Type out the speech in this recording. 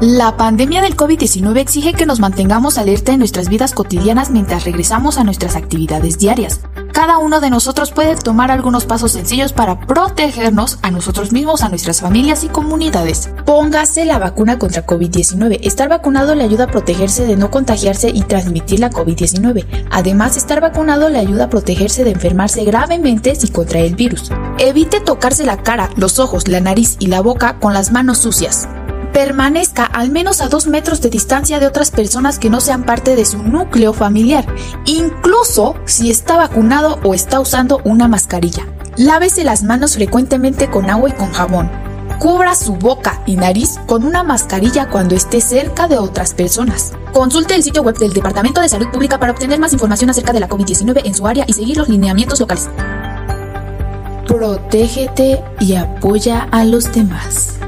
La pandemia del COVID-19 exige que nos mantengamos alerta en nuestras vidas cotidianas mientras regresamos a nuestras actividades diarias. Cada uno de nosotros puede tomar algunos pasos sencillos para protegernos a nosotros mismos, a nuestras familias y comunidades. Póngase la vacuna contra COVID-19. Estar vacunado le ayuda a protegerse de no contagiarse y transmitir la COVID-19. Además, estar vacunado le ayuda a protegerse de enfermarse gravemente si contrae el virus. Evite tocarse la cara, los ojos, la nariz y la boca con las manos sucias. Permanezca al menos a dos metros de distancia de otras personas que no sean parte de su núcleo familiar, incluso si está vacunado o está usando una mascarilla. Lávese las manos frecuentemente con agua y con jabón. Cubra su boca y nariz con una mascarilla cuando esté cerca de otras personas. Consulte el sitio web del Departamento de Salud Pública para obtener más información acerca de la COVID-19 en su área y seguir los lineamientos locales. Protégete y apoya a los demás.